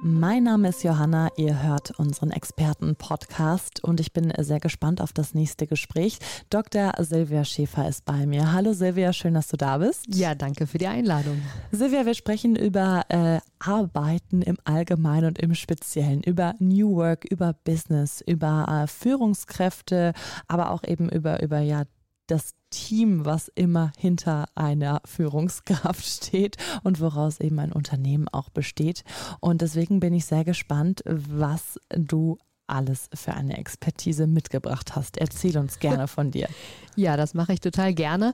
Mein Name ist Johanna, ihr hört unseren Experten-Podcast und ich bin sehr gespannt auf das nächste Gespräch. Dr. Silvia Schäfer ist bei mir. Hallo Silvia, schön, dass du da bist. Ja, danke für die Einladung. Silvia, wir sprechen über äh, Arbeiten im Allgemeinen und im Speziellen, über New Work, über Business, über äh, Führungskräfte, aber auch eben über, über ja, das Team, was immer hinter einer Führungskraft steht und woraus eben ein Unternehmen auch besteht. Und deswegen bin ich sehr gespannt, was du alles für eine Expertise mitgebracht hast. Erzähl uns gerne von dir. ja, das mache ich total gerne.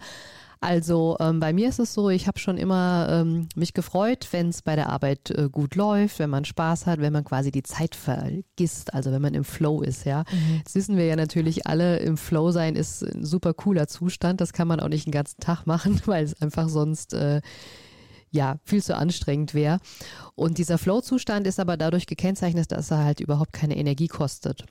Also ähm, bei mir ist es so, ich habe schon immer ähm, mich gefreut, wenn es bei der Arbeit äh, gut läuft, wenn man Spaß hat, wenn man quasi die Zeit vergisst, also wenn man im Flow ist, ja. Mhm. Das wissen wir ja natürlich alle, im Flow sein ist ein super cooler Zustand. Das kann man auch nicht den ganzen Tag machen, weil es einfach sonst äh, ja, viel zu anstrengend wäre. Und dieser Flow-Zustand ist aber dadurch gekennzeichnet, dass er halt überhaupt keine Energie kostet.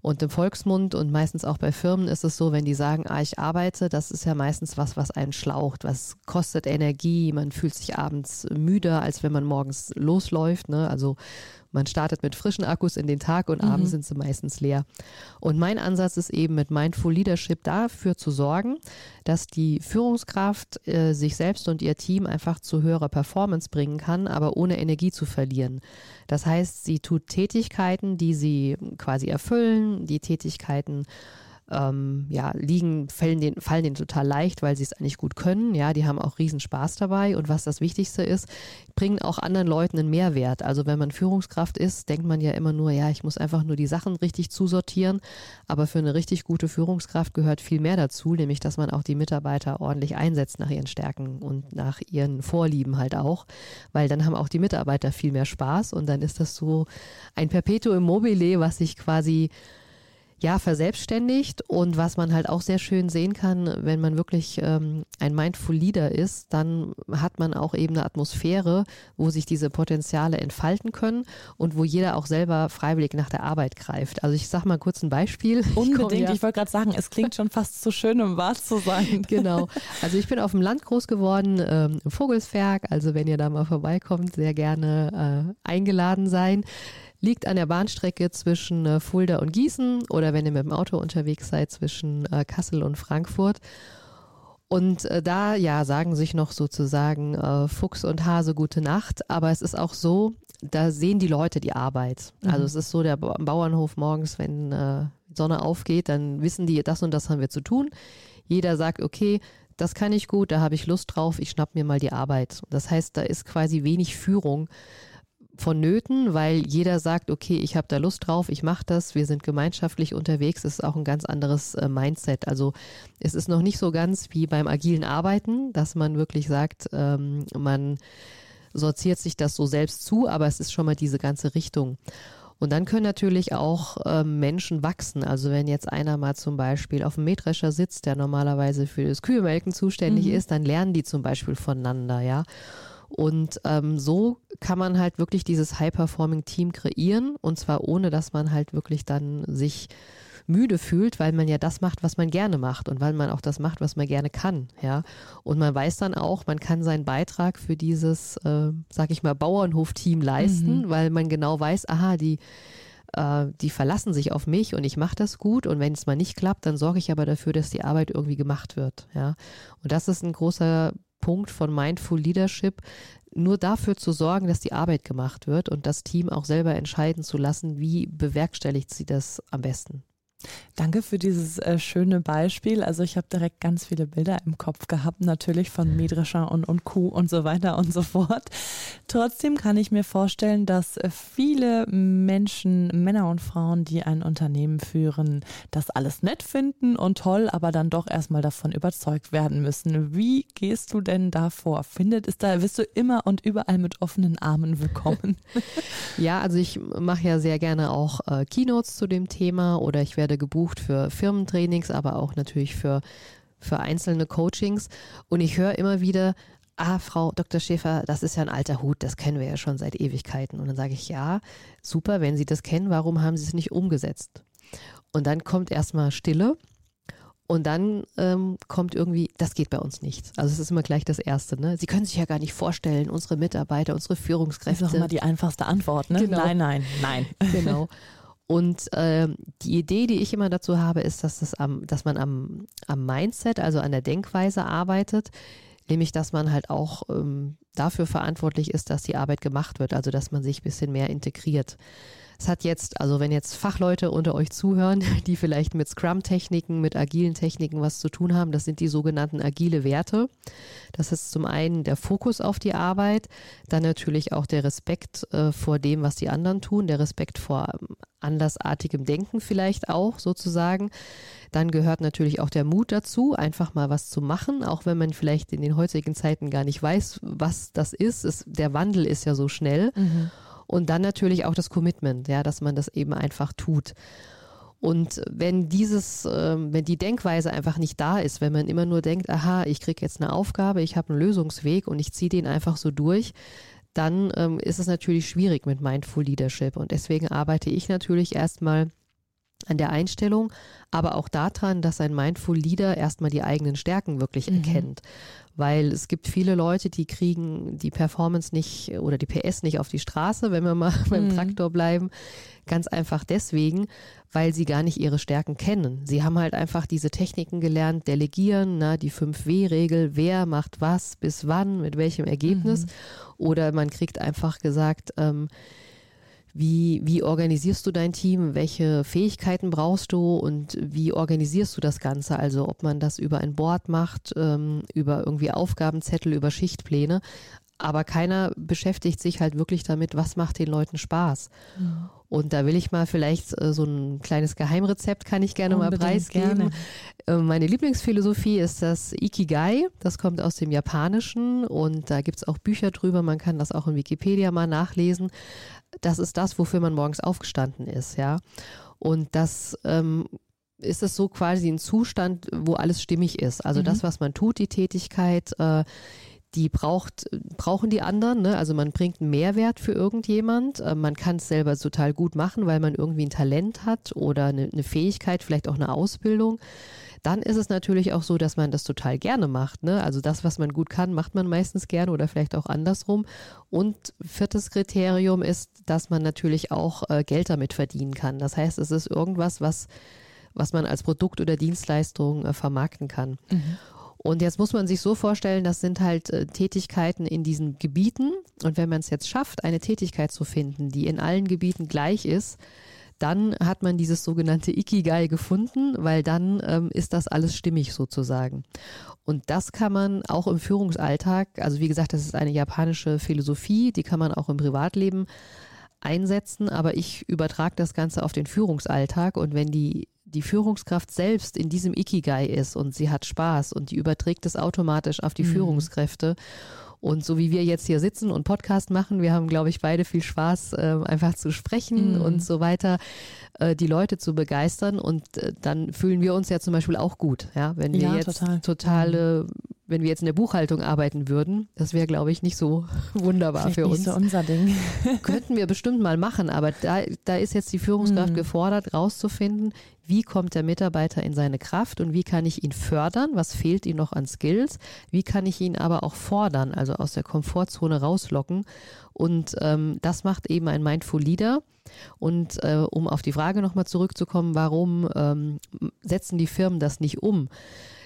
Und im Volksmund und meistens auch bei Firmen ist es so, wenn die sagen, ah, ich arbeite, das ist ja meistens was, was einen schlaucht, was kostet Energie, man fühlt sich abends müder, als wenn man morgens losläuft. Ne? Also man startet mit frischen Akkus in den Tag und mhm. abends sind sie meistens leer. Und mein Ansatz ist eben mit Mindful Leadership dafür zu sorgen, dass die Führungskraft äh, sich selbst und ihr Team einfach zu höherer Performance bringen kann, aber ohne Energie zu verlieren. Das heißt, sie tut Tätigkeiten, die sie quasi erfüllen, die Tätigkeiten ähm, ja, liegen, fallen denen, fallen denen total leicht, weil sie es eigentlich gut können. Ja, die haben auch riesen Spaß dabei. Und was das Wichtigste ist, bringen auch anderen Leuten einen Mehrwert. Also wenn man Führungskraft ist, denkt man ja immer nur, ja, ich muss einfach nur die Sachen richtig zusortieren. Aber für eine richtig gute Führungskraft gehört viel mehr dazu, nämlich dass man auch die Mitarbeiter ordentlich einsetzt nach ihren Stärken und nach ihren Vorlieben halt auch. Weil dann haben auch die Mitarbeiter viel mehr Spaß und dann ist das so ein Perpetuum mobile, was sich quasi ja, verselbstständigt und was man halt auch sehr schön sehen kann, wenn man wirklich ähm, ein Mindful Leader ist, dann hat man auch eben eine Atmosphäre, wo sich diese Potenziale entfalten können und wo jeder auch selber freiwillig nach der Arbeit greift. Also ich sag mal kurz ein Beispiel. Unbedingt, ich, ich wollte gerade sagen, es klingt schon fast zu schön, um wahr zu sein. Genau. Also ich bin auf dem Land groß geworden, ähm, im Vogelsberg, also wenn ihr da mal vorbeikommt, sehr gerne äh, eingeladen sein liegt an der Bahnstrecke zwischen äh, Fulda und Gießen oder wenn ihr mit dem Auto unterwegs seid zwischen äh, Kassel und Frankfurt. Und äh, da, ja, sagen sich noch sozusagen äh, Fuchs und Hase gute Nacht. Aber es ist auch so, da sehen die Leute die Arbeit. Mhm. Also es ist so, der ba Bauernhof morgens, wenn äh, Sonne aufgeht, dann wissen die, das und das haben wir zu tun. Jeder sagt, okay, das kann ich gut, da habe ich Lust drauf, ich schnapp mir mal die Arbeit. Das heißt, da ist quasi wenig Führung, vonnöten, weil jeder sagt, okay, ich habe da Lust drauf, ich mache das, wir sind gemeinschaftlich unterwegs, das ist auch ein ganz anderes äh, Mindset. Also es ist noch nicht so ganz wie beim agilen Arbeiten, dass man wirklich sagt, ähm, man sortiert sich das so selbst zu, aber es ist schon mal diese ganze Richtung. Und dann können natürlich auch äh, Menschen wachsen. Also wenn jetzt einer mal zum Beispiel auf dem Mähdrescher sitzt, der normalerweise für das Kühemelken zuständig mhm. ist, dann lernen die zum Beispiel voneinander, ja. Und ähm, so kann man halt wirklich dieses High-Performing-Team kreieren und zwar ohne, dass man halt wirklich dann sich müde fühlt, weil man ja das macht, was man gerne macht und weil man auch das macht, was man gerne kann, ja. Und man weiß dann auch, man kann seinen Beitrag für dieses, äh, sag ich mal, Bauernhof-Team leisten, mhm. weil man genau weiß, aha, die äh, die verlassen sich auf mich und ich mache das gut und wenn es mal nicht klappt, dann sorge ich aber dafür, dass die Arbeit irgendwie gemacht wird, ja. Und das ist ein großer Punkt von Mindful Leadership, nur dafür zu sorgen, dass die Arbeit gemacht wird und das Team auch selber entscheiden zu lassen, wie bewerkstelligt sie das am besten. Danke für dieses äh, schöne Beispiel. Also ich habe direkt ganz viele Bilder im Kopf gehabt, natürlich von Mähdrescher und, und Kuh und so weiter und so fort. Trotzdem kann ich mir vorstellen, dass äh, viele Menschen, Männer und Frauen, die ein Unternehmen führen, das alles nett finden und toll, aber dann doch erstmal davon überzeugt werden müssen. Wie gehst du denn da vor? Findet es da, wirst du immer und überall mit offenen Armen willkommen? ja, also ich mache ja sehr gerne auch äh, Keynotes zu dem Thema oder ich werde werde gebucht für Firmentrainings, aber auch natürlich für für einzelne Coachings und ich höre immer wieder, ah, Frau Dr. Schäfer, das ist ja ein alter Hut, das kennen wir ja schon seit Ewigkeiten. Und dann sage ich, ja, super, wenn Sie das kennen, warum haben Sie es nicht umgesetzt? Und dann kommt erstmal Stille und dann ähm, kommt irgendwie, das geht bei uns nicht. Also es ist immer gleich das Erste. Ne? Sie können sich ja gar nicht vorstellen, unsere Mitarbeiter, unsere Führungskräfte. Das ist auch immer die einfachste Antwort. Ne? Genau. Nein, nein, nein. Genau. Und äh, die Idee, die ich immer dazu habe, ist, dass, das am, dass man am, am Mindset, also an der Denkweise arbeitet, nämlich dass man halt auch ähm, dafür verantwortlich ist, dass die Arbeit gemacht wird, also dass man sich ein bisschen mehr integriert. Es hat jetzt, also wenn jetzt Fachleute unter euch zuhören, die vielleicht mit Scrum-Techniken, mit agilen Techniken was zu tun haben, das sind die sogenannten agile Werte. Das ist zum einen der Fokus auf die Arbeit, dann natürlich auch der Respekt äh, vor dem, was die anderen tun, der Respekt vor ähm, andersartigem Denken vielleicht auch sozusagen. Dann gehört natürlich auch der Mut dazu, einfach mal was zu machen, auch wenn man vielleicht in den heutigen Zeiten gar nicht weiß, was das ist. Es, der Wandel ist ja so schnell. Mhm. Und dann natürlich auch das Commitment, ja, dass man das eben einfach tut. Und wenn dieses, äh, wenn die Denkweise einfach nicht da ist, wenn man immer nur denkt, aha, ich kriege jetzt eine Aufgabe, ich habe einen Lösungsweg und ich ziehe den einfach so durch, dann ähm, ist es natürlich schwierig mit Mindful Leadership. Und deswegen arbeite ich natürlich erstmal an der Einstellung, aber auch daran, dass ein Mindful Leader erstmal die eigenen Stärken wirklich mhm. erkennt weil es gibt viele Leute, die kriegen die Performance nicht oder die PS nicht auf die Straße, wenn wir mal mhm. beim Traktor bleiben. Ganz einfach deswegen, weil sie gar nicht ihre Stärken kennen. Sie haben halt einfach diese Techniken gelernt, delegieren, na, die 5W-Regel, wer macht was, bis wann, mit welchem Ergebnis. Mhm. Oder man kriegt einfach gesagt, ähm, wie, wie organisierst du dein Team? Welche Fähigkeiten brauchst du und wie organisierst du das Ganze? Also ob man das über ein Board macht, ähm, über irgendwie Aufgabenzettel, über Schichtpläne. Aber keiner beschäftigt sich halt wirklich damit, was macht den Leuten Spaß. Mhm. Und da will ich mal vielleicht äh, so ein kleines Geheimrezept kann ich gerne Unbedingt mal preisgeben. Gerne. Äh, meine Lieblingsphilosophie ist das Ikigai. Das kommt aus dem Japanischen und da gibt es auch Bücher drüber. Man kann das auch in Wikipedia mal nachlesen das ist das, wofür man morgens aufgestanden ist, ja. Und das ähm, ist es so quasi ein Zustand, wo alles stimmig ist. Also mhm. das, was man tut, die Tätigkeit, äh, die braucht, brauchen die anderen. Ne? Also man bringt einen Mehrwert für irgendjemand. Äh, man kann es selber total gut machen, weil man irgendwie ein Talent hat oder eine, eine Fähigkeit, vielleicht auch eine Ausbildung dann ist es natürlich auch so, dass man das total gerne macht. Ne? Also das, was man gut kann, macht man meistens gerne oder vielleicht auch andersrum. Und viertes Kriterium ist, dass man natürlich auch äh, Geld damit verdienen kann. Das heißt, es ist irgendwas, was, was man als Produkt oder Dienstleistung äh, vermarkten kann. Mhm. Und jetzt muss man sich so vorstellen, das sind halt äh, Tätigkeiten in diesen Gebieten. Und wenn man es jetzt schafft, eine Tätigkeit zu finden, die in allen Gebieten gleich ist, dann hat man dieses sogenannte Ikigai gefunden, weil dann ähm, ist das alles stimmig sozusagen. Und das kann man auch im Führungsalltag, also wie gesagt, das ist eine japanische Philosophie, die kann man auch im Privatleben einsetzen, aber ich übertrage das Ganze auf den Führungsalltag und wenn die die Führungskraft selbst in diesem Ikigai ist und sie hat Spaß und die überträgt es automatisch auf die mhm. Führungskräfte und so wie wir jetzt hier sitzen und Podcast machen, wir haben, glaube ich, beide viel Spaß, äh, einfach zu sprechen mhm. und so weiter, äh, die Leute zu begeistern. Und äh, dann fühlen wir uns ja zum Beispiel auch gut, ja, wenn wir ja, jetzt total. totale mhm wenn wir jetzt in der Buchhaltung arbeiten würden, das wäre, glaube ich, nicht so wunderbar Vielleicht für nicht uns. So unser Ding. Könnten wir bestimmt mal machen, aber da, da ist jetzt die Führungskraft mhm. gefordert, rauszufinden, wie kommt der Mitarbeiter in seine Kraft und wie kann ich ihn fördern, was fehlt ihm noch an Skills, wie kann ich ihn aber auch fordern, also aus der Komfortzone rauslocken. Und ähm, das macht eben ein Mindful Leader. Und äh, um auf die Frage nochmal zurückzukommen, warum ähm, setzen die Firmen das nicht um?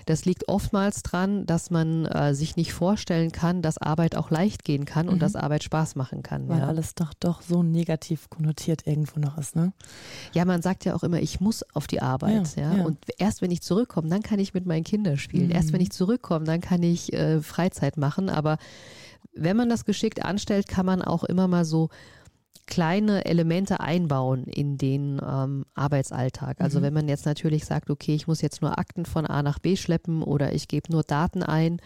Das liegt oftmals dran, dass man äh, sich nicht vorstellen kann, dass Arbeit auch leicht gehen kann und mhm. dass Arbeit Spaß machen kann. Weil ja. alles doch doch so negativ konnotiert irgendwo noch ist, ne? Ja, man sagt ja auch immer, ich muss auf die Arbeit. Ja, ja? ja. Und erst wenn ich zurückkomme, dann kann ich mit meinen Kindern spielen. Mhm. Erst wenn ich zurückkomme, dann kann ich äh, Freizeit machen. Aber wenn man das geschickt anstellt, kann man auch immer mal so kleine Elemente einbauen in den ähm, Arbeitsalltag. Also mhm. wenn man jetzt natürlich sagt, okay, ich muss jetzt nur Akten von A nach B schleppen oder ich gebe nur Daten ein,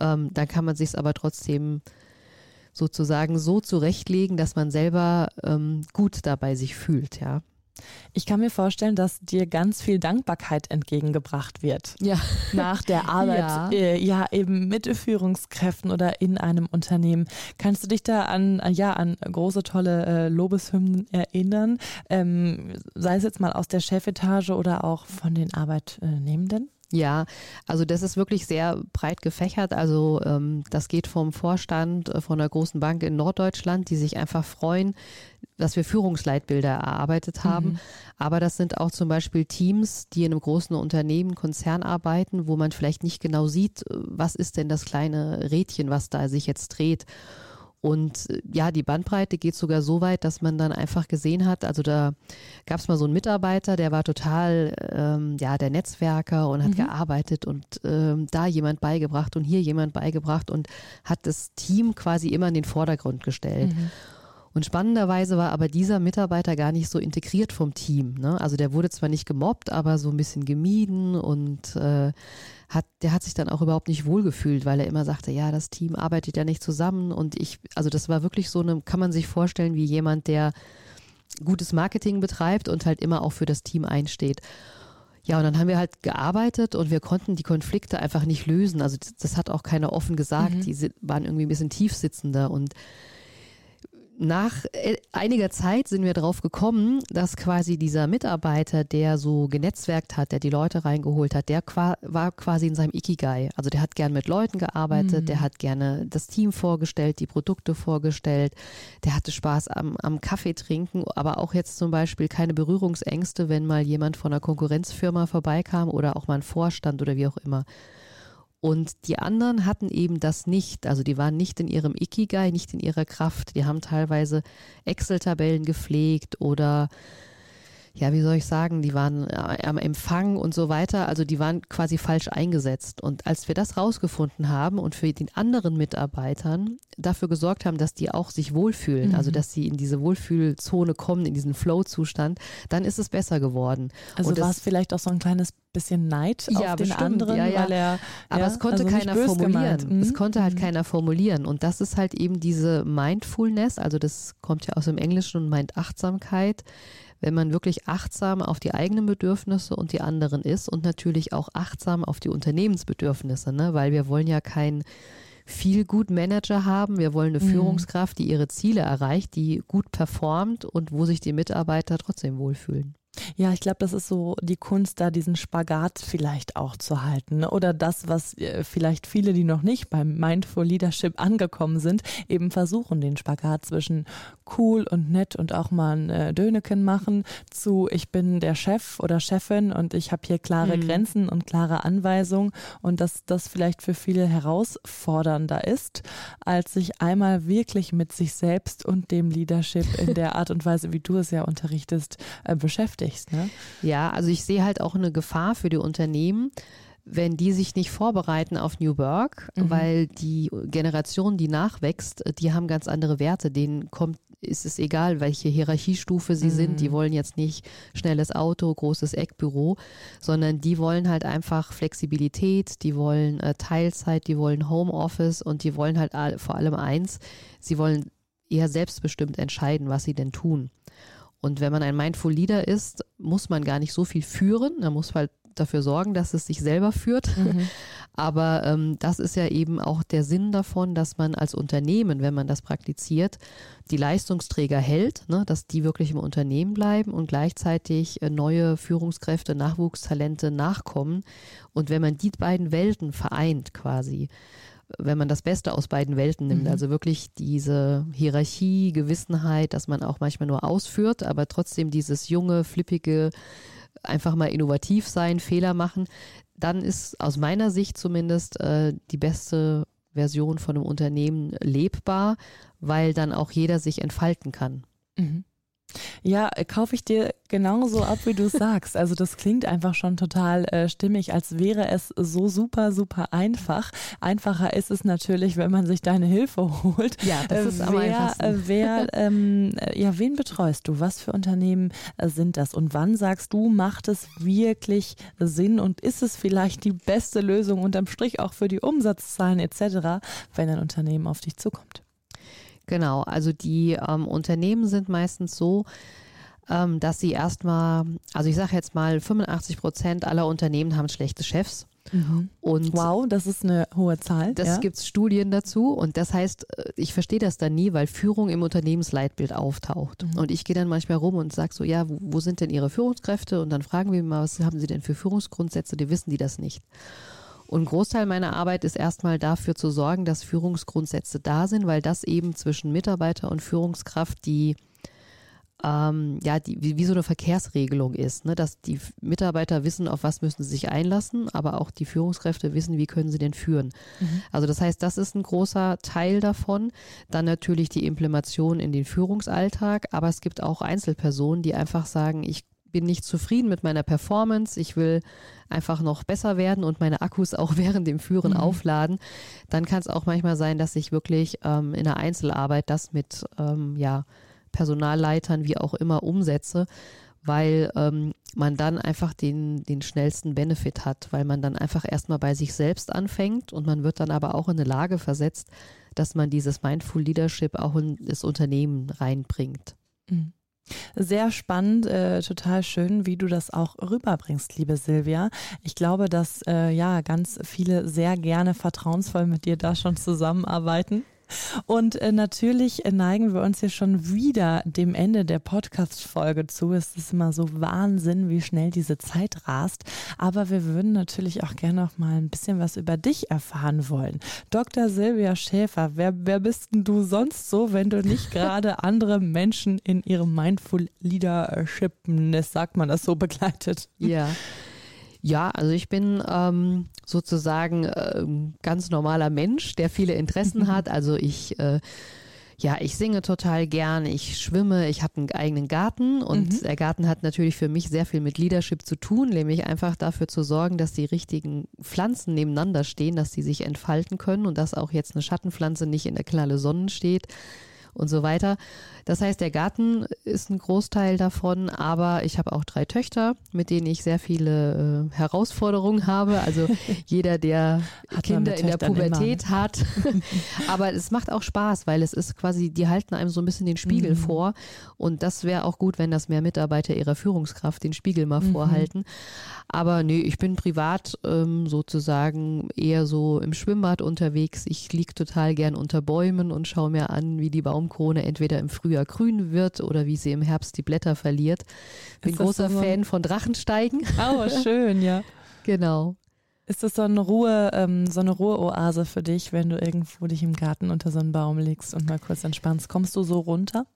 ähm, dann kann man sich es aber trotzdem sozusagen so zurechtlegen, dass man selber ähm, gut dabei sich fühlt, ja. Ich kann mir vorstellen, dass dir ganz viel Dankbarkeit entgegengebracht wird. Ja. Nach der Arbeit, ja, äh, ja eben mit Führungskräften oder in einem Unternehmen. Kannst du dich da an, ja, an große, tolle äh, Lobeshymnen erinnern? Ähm, sei es jetzt mal aus der Chefetage oder auch von den Arbeitnehmenden? Ja, also das ist wirklich sehr breit gefächert. Also ähm, das geht vom Vorstand äh, von einer großen Bank in Norddeutschland, die sich einfach freuen, dass wir Führungsleitbilder erarbeitet haben. Mhm. Aber das sind auch zum Beispiel Teams, die in einem großen Unternehmen, Konzern arbeiten, wo man vielleicht nicht genau sieht, äh, was ist denn das kleine Rädchen, was da sich jetzt dreht. Und äh, ja, die Bandbreite geht sogar so weit, dass man dann einfach gesehen hat, also da gab es mal so einen Mitarbeiter, der war total ähm, ja der Netzwerker und hat mhm. gearbeitet und ähm, da jemand beigebracht und hier jemand beigebracht und hat das Team quasi immer in den Vordergrund gestellt. Mhm. Und spannenderweise war aber dieser Mitarbeiter gar nicht so integriert vom Team. Ne? Also der wurde zwar nicht gemobbt, aber so ein bisschen gemieden und äh, hat, der hat sich dann auch überhaupt nicht wohlgefühlt, weil er immer sagte, ja, das Team arbeitet ja nicht zusammen. Und ich, also das war wirklich so eine, kann man sich vorstellen, wie jemand, der gutes Marketing betreibt und halt immer auch für das Team einsteht. Ja, und dann haben wir halt gearbeitet und wir konnten die Konflikte einfach nicht lösen. Also das, das hat auch keiner offen gesagt. Mhm. Die waren irgendwie ein bisschen tiefsitzender und nach äh, einiger Zeit sind wir darauf gekommen, dass quasi dieser Mitarbeiter, der so genetzwerkt hat, der die Leute reingeholt hat, der war quasi in seinem Ikigai. Also der hat gern mit Leuten gearbeitet, mhm. der hat gerne das Team vorgestellt, die Produkte vorgestellt, der hatte Spaß am, am Kaffee trinken, aber auch jetzt zum Beispiel keine Berührungsängste, wenn mal jemand von einer Konkurrenzfirma vorbeikam oder auch mal ein Vorstand oder wie auch immer. Und die anderen hatten eben das nicht. Also die waren nicht in ihrem Ikigai, nicht in ihrer Kraft. Die haben teilweise Excel-Tabellen gepflegt oder ja, wie soll ich sagen, die waren äh, am Empfang und so weiter. Also die waren quasi falsch eingesetzt. Und als wir das rausgefunden haben und für den anderen Mitarbeitern dafür gesorgt haben, dass die auch sich wohlfühlen, also mhm. also dass sie in diese Wohlfühlzone kommen, in diesen Flow-Zustand, dann ist es besser geworden. Also war es vielleicht auch so ein kleines bisschen Neid ja, auf den bestimmt. anderen, ja, ja. weil er. Aber es konnte also keiner formulieren. Mhm. Es konnte halt mhm. keiner formulieren. Und das ist halt eben diese Mindfulness, also das kommt ja aus dem Englischen und meint Achtsamkeit wenn man wirklich achtsam auf die eigenen Bedürfnisse und die anderen ist und natürlich auch achtsam auf die Unternehmensbedürfnisse, ne? weil wir wollen ja keinen viel gut Manager haben. Wir wollen eine mhm. Führungskraft, die ihre Ziele erreicht, die gut performt und wo sich die Mitarbeiter trotzdem wohlfühlen. Ja, ich glaube, das ist so die Kunst, da diesen Spagat vielleicht auch zu halten. Ne? Oder das, was äh, vielleicht viele, die noch nicht beim Mindful Leadership angekommen sind, eben versuchen, den Spagat zwischen cool und nett und auch mal ein äh, Döneken machen zu ich bin der Chef oder Chefin und ich habe hier klare mhm. Grenzen und klare Anweisungen und dass das vielleicht für viele herausfordernder ist, als sich einmal wirklich mit sich selbst und dem Leadership in der Art und Weise, wie du es ja unterrichtest, äh, beschäftigt beschäftigst. Ne? Ja, also ich sehe halt auch eine Gefahr für die Unternehmen, wenn die sich nicht vorbereiten auf New Work, mhm. weil die Generation, die nachwächst, die haben ganz andere Werte. Denen kommt, ist es egal, welche Hierarchiestufe sie mhm. sind. Die wollen jetzt nicht schnelles Auto, großes Eckbüro, sondern die wollen halt einfach Flexibilität, die wollen äh, Teilzeit, die wollen Homeoffice und die wollen halt vor allem eins, sie wollen eher selbstbestimmt entscheiden, was sie denn tun. Und wenn man ein Mindful Leader ist, muss man gar nicht so viel führen. Man muss halt dafür sorgen, dass es sich selber führt. Mhm. Aber ähm, das ist ja eben auch der Sinn davon, dass man als Unternehmen, wenn man das praktiziert, die Leistungsträger hält, ne, dass die wirklich im Unternehmen bleiben und gleichzeitig äh, neue Führungskräfte, Nachwuchstalente nachkommen. Und wenn man die beiden Welten vereint quasi, wenn man das Beste aus beiden Welten nimmt. Mhm. Also wirklich diese Hierarchie, Gewissenheit, dass man auch manchmal nur ausführt, aber trotzdem dieses junge, flippige, einfach mal innovativ sein, Fehler machen, dann ist aus meiner Sicht zumindest äh, die beste Version von einem Unternehmen lebbar, weil dann auch jeder sich entfalten kann. Mhm. Ja, kaufe ich dir genauso ab, wie du es sagst. Also das klingt einfach schon total äh, stimmig, als wäre es so super, super einfach. Einfacher ist es natürlich, wenn man sich deine Hilfe holt. Ja, das ist äh, am einfachsten. Äh, wer, ähm, äh, ja, wen betreust du? Was für Unternehmen äh, sind das? Und wann sagst du, macht es wirklich Sinn und ist es vielleicht die beste Lösung unterm Strich auch für die Umsatzzahlen etc., wenn ein Unternehmen auf dich zukommt? Genau, also die ähm, Unternehmen sind meistens so, ähm, dass sie erstmal, also ich sage jetzt mal, 85 Prozent aller Unternehmen haben schlechte Chefs. Mhm. Und wow, das ist eine hohe Zahl. Das ja? gibt es Studien dazu und das heißt, äh, ich verstehe das dann nie, weil Führung im Unternehmensleitbild auftaucht. Mhm. Und ich gehe dann manchmal rum und sage so, ja, wo, wo, sind denn Ihre Führungskräfte? Und dann fragen wir mal, was haben Sie denn für Führungsgrundsätze? Die wissen die das nicht. Und ein Großteil meiner Arbeit ist erstmal dafür zu sorgen, dass Führungsgrundsätze da sind, weil das eben zwischen Mitarbeiter und Führungskraft die ähm, ja, die, wie, wie, so eine Verkehrsregelung ist, ne? dass die Mitarbeiter wissen, auf was müssen sie sich einlassen, aber auch die Führungskräfte wissen, wie können sie denn führen. Mhm. Also das heißt, das ist ein großer Teil davon. Dann natürlich die Implementation in den Führungsalltag, aber es gibt auch Einzelpersonen, die einfach sagen, ich bin nicht zufrieden mit meiner Performance, ich will einfach noch besser werden und meine Akkus auch während dem Führen mhm. aufladen, dann kann es auch manchmal sein, dass ich wirklich ähm, in der Einzelarbeit das mit ähm, ja, Personalleitern, wie auch immer, umsetze, weil ähm, man dann einfach den, den schnellsten Benefit hat, weil man dann einfach erstmal bei sich selbst anfängt und man wird dann aber auch in eine Lage versetzt, dass man dieses Mindful Leadership auch in das Unternehmen reinbringt. Mhm. Sehr spannend, äh, total schön, wie du das auch rüberbringst, liebe Silvia. Ich glaube, dass äh, ja ganz viele sehr gerne vertrauensvoll mit dir da schon zusammenarbeiten. Und äh, natürlich neigen wir uns hier schon wieder dem Ende der Podcast-Folge zu. Es ist immer so Wahnsinn, wie schnell diese Zeit rast. Aber wir würden natürlich auch gerne noch mal ein bisschen was über dich erfahren wollen. Dr. Silvia Schäfer, wer, wer bist denn du sonst so, wenn du nicht gerade andere Menschen in ihrem Mindful Leadership, sagt man das so, begleitet? Ja. Ja, also ich bin ähm, sozusagen äh, ganz normaler Mensch, der viele Interessen hat. Also ich äh, ja, ich singe total gern, ich schwimme, ich habe einen eigenen Garten und mhm. der Garten hat natürlich für mich sehr viel mit Leadership zu tun, nämlich einfach dafür zu sorgen, dass die richtigen Pflanzen nebeneinander stehen, dass sie sich entfalten können und dass auch jetzt eine Schattenpflanze nicht in der knalle Sonne steht und so weiter. Das heißt, der Garten ist ein Großteil davon, aber ich habe auch drei Töchter, mit denen ich sehr viele äh, Herausforderungen habe. Also jeder, der Kinder in der Pubertät immer, ne? hat. aber es macht auch Spaß, weil es ist quasi, die halten einem so ein bisschen den Spiegel mhm. vor. Und das wäre auch gut, wenn das mehr Mitarbeiter ihrer Führungskraft den Spiegel mal mhm. vorhalten. Aber nee, ich bin privat ähm, sozusagen eher so im Schwimmbad unterwegs. Ich liege total gern unter Bäumen und schaue mir an, wie die Baumkrone entweder im Frühjahr grün wird oder wie sie im Herbst die Blätter verliert. Bin großer so Fan von Drachensteigen. Oh, schön, ja. genau. Ist das so eine Ruhe, ähm, so eine Ruheoase für dich, wenn du irgendwo dich im Garten unter so einen Baum legst und mal kurz entspannst? Kommst du so runter?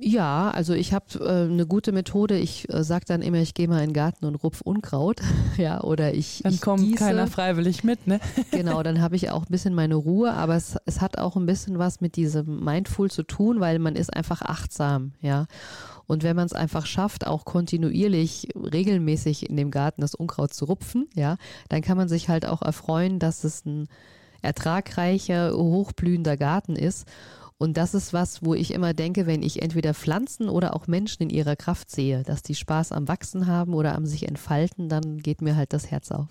Ja, also ich habe äh, eine gute Methode. Ich äh, sage dann immer, ich gehe mal in den Garten und rupf Unkraut. ja, oder ich. Dann ich kommt gieße. keiner freiwillig mit, ne? genau, dann habe ich auch ein bisschen meine Ruhe, aber es, es hat auch ein bisschen was mit diesem Mindful zu tun, weil man ist einfach achtsam, ja. Und wenn man es einfach schafft, auch kontinuierlich, regelmäßig in dem Garten das Unkraut zu rupfen, ja, dann kann man sich halt auch erfreuen, dass es ein ertragreicher, hochblühender Garten ist. Und das ist was, wo ich immer denke, wenn ich entweder Pflanzen oder auch Menschen in ihrer Kraft sehe, dass die Spaß am Wachsen haben oder am sich entfalten, dann geht mir halt das Herz auf.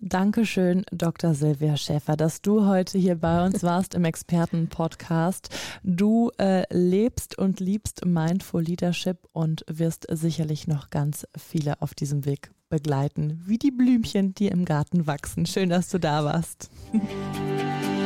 Dankeschön, Dr. Silvia Schäfer, dass du heute hier bei uns warst im Experten-Podcast. Du äh, lebst und liebst Mindful Leadership und wirst sicherlich noch ganz viele auf diesem Weg begleiten, wie die Blümchen, die im Garten wachsen. Schön, dass du da warst.